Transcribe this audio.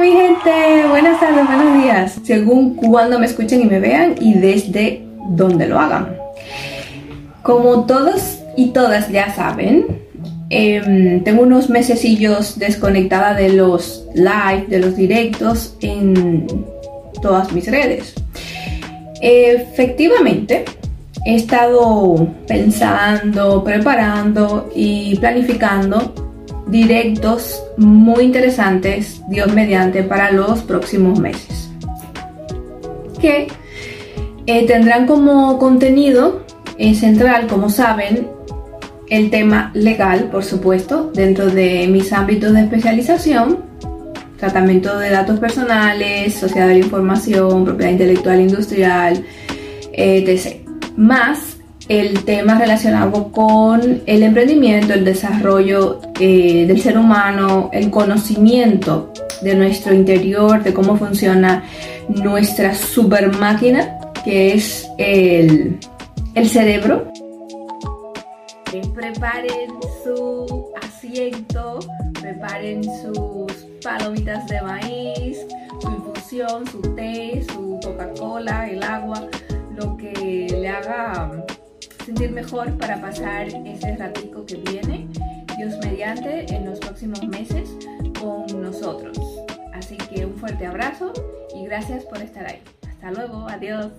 mi gente, buenas tardes, buenos días, según cuando me escuchen y me vean y desde donde lo hagan. Como todos y todas ya saben, em, tengo unos mesecillos desconectada de los live, de los directos en todas mis redes. Efectivamente, he estado pensando, preparando y planificando directos muy interesantes, Dios mediante, para los próximos meses. Que eh, tendrán como contenido eh, central, como saben, el tema legal, por supuesto, dentro de mis ámbitos de especialización, tratamiento de datos personales, sociedad de la información, propiedad intelectual industrial, etc. Más el tema relacionado con el emprendimiento, el desarrollo eh, del ser humano, el conocimiento de nuestro interior, de cómo funciona nuestra super máquina, que es el, el cerebro. Preparen su asiento, preparen sus palomitas de maíz, su infusión, su té, su Coca-Cola, el agua, lo que le haga sentir mejor para pasar ese ratico que viene, Dios mediante, en los próximos meses con nosotros. Así que un fuerte abrazo y gracias por estar ahí. Hasta luego, adiós.